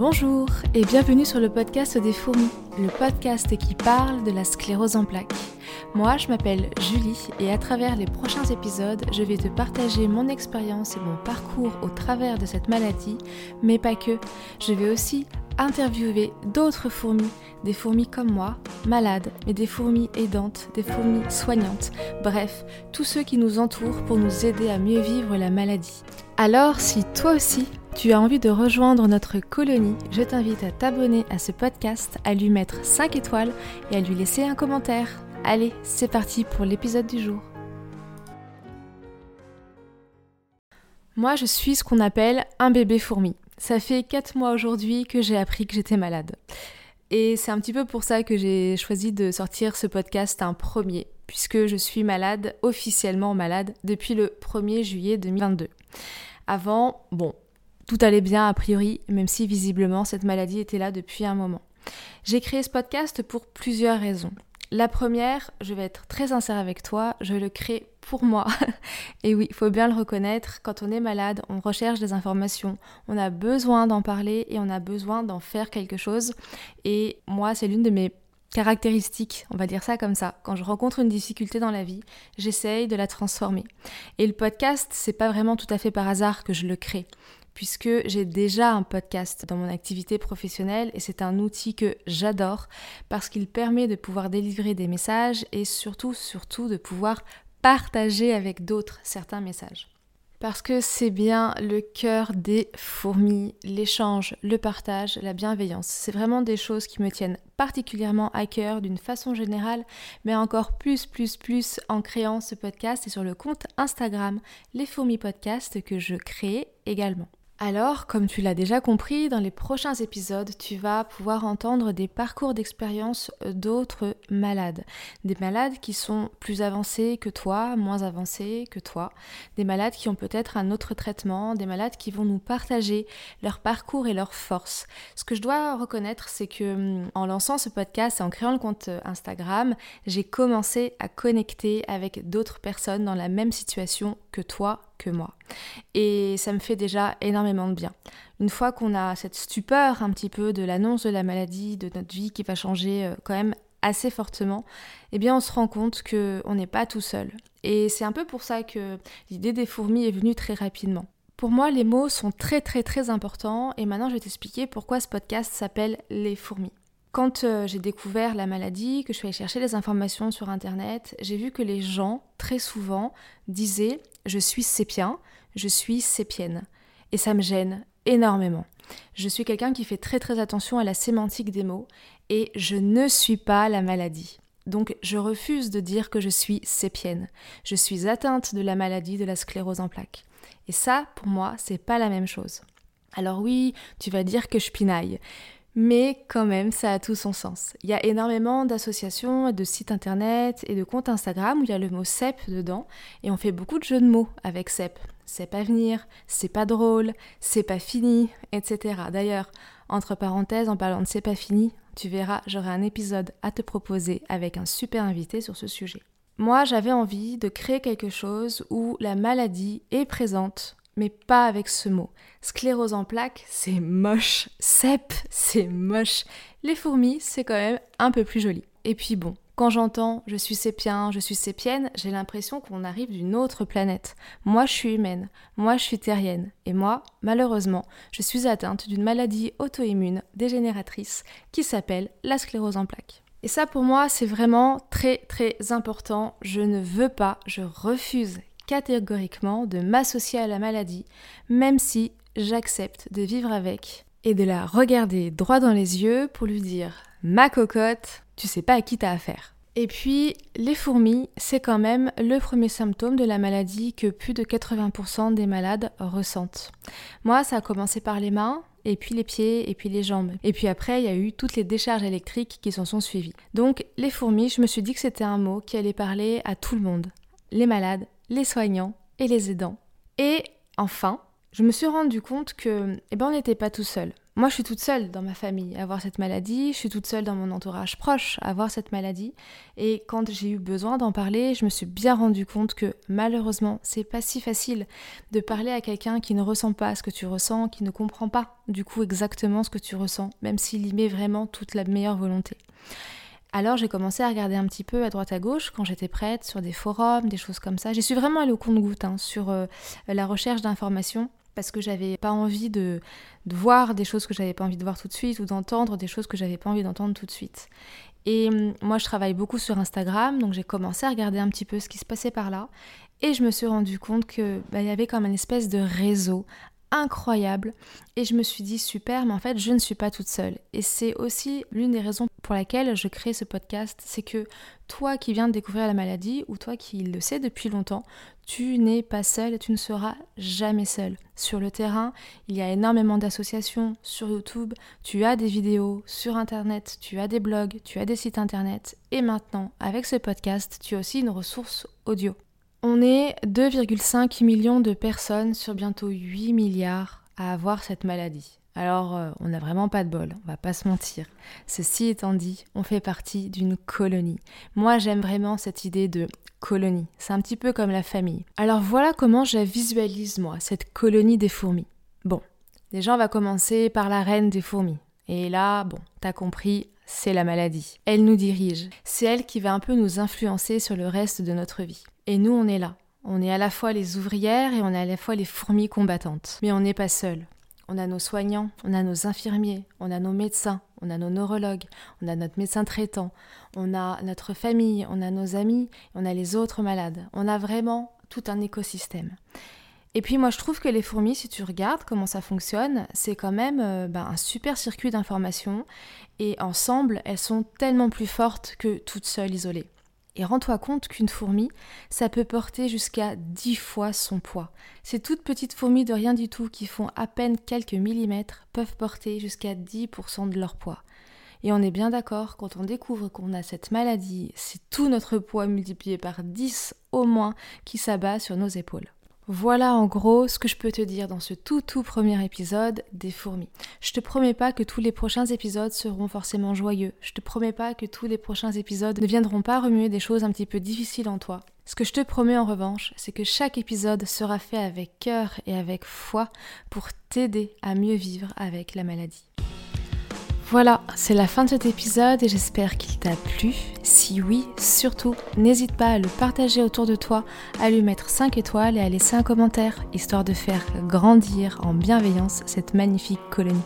Bonjour et bienvenue sur le podcast des fourmis, le podcast qui parle de la sclérose en plaques. Moi, je m'appelle Julie et à travers les prochains épisodes, je vais te partager mon expérience et mon parcours au travers de cette maladie, mais pas que. Je vais aussi interviewer d'autres fourmis, des fourmis comme moi, malades, mais des fourmis aidantes, des fourmis soignantes, bref, tous ceux qui nous entourent pour nous aider à mieux vivre la maladie. Alors, si toi aussi, tu as envie de rejoindre notre colonie, je t'invite à t'abonner à ce podcast, à lui mettre 5 étoiles et à lui laisser un commentaire. Allez, c'est parti pour l'épisode du jour. Moi, je suis ce qu'on appelle un bébé fourmi. Ça fait 4 mois aujourd'hui que j'ai appris que j'étais malade. Et c'est un petit peu pour ça que j'ai choisi de sortir ce podcast un premier, puisque je suis malade, officiellement malade, depuis le 1er juillet 2022. Avant, bon, tout allait bien a priori, même si visiblement cette maladie était là depuis un moment. J'ai créé ce podcast pour plusieurs raisons. La première, je vais être très sincère avec toi, je le crée pour moi. Et oui, il faut bien le reconnaître, quand on est malade, on recherche des informations, on a besoin d'en parler et on a besoin d'en faire quelque chose. Et moi, c'est l'une de mes caractéristiques, on va dire ça comme ça. Quand je rencontre une difficulté dans la vie, j'essaye de la transformer. Et le podcast, c'est pas vraiment tout à fait par hasard que je le crée puisque j'ai déjà un podcast dans mon activité professionnelle et c'est un outil que j'adore parce qu'il permet de pouvoir délivrer des messages et surtout, surtout de pouvoir partager avec d'autres certains messages. Parce que c'est bien le cœur des fourmis, l'échange, le partage, la bienveillance. C'est vraiment des choses qui me tiennent particulièrement à cœur d'une façon générale, mais encore plus, plus, plus en créant ce podcast et sur le compte Instagram Les Fourmis Podcast que je crée également. Alors, comme tu l'as déjà compris, dans les prochains épisodes, tu vas pouvoir entendre des parcours d'expérience d'autres malades. Des malades qui sont plus avancés que toi, moins avancés que toi. Des malades qui ont peut-être un autre traitement, des malades qui vont nous partager leur parcours et leurs forces. Ce que je dois reconnaître, c'est que hum, en lançant ce podcast et en créant le compte Instagram, j'ai commencé à connecter avec d'autres personnes dans la même situation que toi moi. Et ça me fait déjà énormément de bien. Une fois qu'on a cette stupeur un petit peu de l'annonce de la maladie, de notre vie qui va changer euh, quand même assez fortement, eh bien on se rend compte qu'on n'est pas tout seul. Et c'est un peu pour ça que l'idée des fourmis est venue très rapidement. Pour moi, les mots sont très très très importants et maintenant je vais t'expliquer pourquoi ce podcast s'appelle Les fourmis. Quand euh, j'ai découvert la maladie, que je suis allée chercher des informations sur Internet, j'ai vu que les gens, très souvent, disaient je suis sépien, je suis sépienne. Et ça me gêne énormément. Je suis quelqu'un qui fait très très attention à la sémantique des mots et je ne suis pas la maladie. Donc je refuse de dire que je suis sépienne. Je suis atteinte de la maladie de la sclérose en plaques. Et ça, pour moi, c'est pas la même chose. Alors oui, tu vas dire que je pinaille mais quand même, ça a tout son sens. Il y a énormément d'associations, de sites internet et de comptes Instagram où il y a le mot CEP dedans, et on fait beaucoup de jeux de mots avec CEP. C'est pas venir, c'est pas drôle, c'est pas fini, etc. D'ailleurs, entre parenthèses, en parlant de c'est pas fini, tu verras, j'aurai un épisode à te proposer avec un super invité sur ce sujet. Moi, j'avais envie de créer quelque chose où la maladie est présente mais pas avec ce mot. Sclérose en plaques, c'est moche. Cep, c'est moche. Les fourmis, c'est quand même un peu plus joli. Et puis bon, quand j'entends je suis sépien, je suis sépienne, j'ai l'impression qu'on arrive d'une autre planète. Moi, je suis humaine, moi, je suis terrienne, et moi, malheureusement, je suis atteinte d'une maladie auto-immune dégénératrice qui s'appelle la sclérose en plaques. Et ça, pour moi, c'est vraiment très très important. Je ne veux pas, je refuse catégoriquement de m'associer à la maladie, même si j'accepte de vivre avec et de la regarder droit dans les yeux pour lui dire Ma cocotte, tu sais pas à qui t'as affaire. Et puis, les fourmis, c'est quand même le premier symptôme de la maladie que plus de 80% des malades ressentent. Moi, ça a commencé par les mains, et puis les pieds, et puis les jambes. Et puis après, il y a eu toutes les décharges électriques qui s'en sont suivies. Donc, les fourmis, je me suis dit que c'était un mot qui allait parler à tout le monde. Les malades, les soignants et les aidants. Et enfin, je me suis rendu compte que, eh ben, on n'était pas tout seul. Moi, je suis toute seule dans ma famille à avoir cette maladie, je suis toute seule dans mon entourage proche à avoir cette maladie. Et quand j'ai eu besoin d'en parler, je me suis bien rendu compte que malheureusement, c'est pas si facile de parler à quelqu'un qui ne ressent pas ce que tu ressens, qui ne comprend pas du coup exactement ce que tu ressens, même s'il y met vraiment toute la meilleure volonté. Alors j'ai commencé à regarder un petit peu à droite à gauche quand j'étais prête sur des forums, des choses comme ça. J'y suis vraiment allée au compte-goutte hein, sur euh, la recherche d'informations parce que j'avais pas envie de, voir des choses que j'avais pas envie de voir tout de suite ou d'entendre des choses que j'avais pas envie d'entendre tout de suite. Et hum, moi, je travaille beaucoup sur Instagram, donc j'ai commencé à regarder un petit peu ce qui se passait par là. Et je me suis rendu compte qu'il bah, y avait comme une espèce de réseau incroyable. Et je me suis dit super mais en fait je ne suis pas toute seule. Et c'est aussi l'une des raisons pour laquelle je crée ce podcast. C'est que toi qui viens de découvrir la maladie ou toi qui le sais depuis longtemps tu n'es pas seul et tu ne seras jamais seul sur le terrain il y a énormément d'associations sur YouTube tu as des vidéos sur internet tu as des blogs tu as des sites internet. Et maintenant avec ce podcast tu as aussi une ressource audio on est 2,5 millions de personnes sur bientôt 8 milliards à avoir cette maladie. Alors, euh, on n'a vraiment pas de bol, on va pas se mentir. Ceci étant dit, on fait partie d'une colonie. Moi, j'aime vraiment cette idée de colonie. C'est un petit peu comme la famille. Alors voilà comment je visualise, moi, cette colonie des fourmis. Bon, déjà, on va commencer par la reine des fourmis. Et là, bon, t'as compris, c'est la maladie. Elle nous dirige. C'est elle qui va un peu nous influencer sur le reste de notre vie. Et nous, on est là. On est à la fois les ouvrières et on est à la fois les fourmis combattantes. Mais on n'est pas seul. On a nos soignants, on a nos infirmiers, on a nos médecins, on a nos neurologues, on a notre médecin traitant, on a notre famille, on a nos amis, on a les autres malades. On a vraiment tout un écosystème. Et puis moi je trouve que les fourmis, si tu regardes comment ça fonctionne, c'est quand même euh, ben, un super circuit d'information et ensemble elles sont tellement plus fortes que toutes seules isolées. Et rends-toi compte qu'une fourmi, ça peut porter jusqu'à 10 fois son poids. Ces toutes petites fourmis de rien du tout qui font à peine quelques millimètres peuvent porter jusqu'à 10% de leur poids. Et on est bien d'accord, quand on découvre qu'on a cette maladie, c'est tout notre poids multiplié par 10 au moins qui s'abat sur nos épaules. Voilà en gros ce que je peux te dire dans ce tout tout premier épisode des fourmis. Je te promets pas que tous les prochains épisodes seront forcément joyeux. Je te promets pas que tous les prochains épisodes ne viendront pas remuer des choses un petit peu difficiles en toi. Ce que je te promets en revanche, c'est que chaque épisode sera fait avec cœur et avec foi pour t'aider à mieux vivre avec la maladie. Voilà, c'est la fin de cet épisode et j'espère qu'il t'a plu. Si oui, surtout, n'hésite pas à le partager autour de toi, à lui mettre 5 étoiles et à laisser un commentaire, histoire de faire grandir en bienveillance cette magnifique colonie.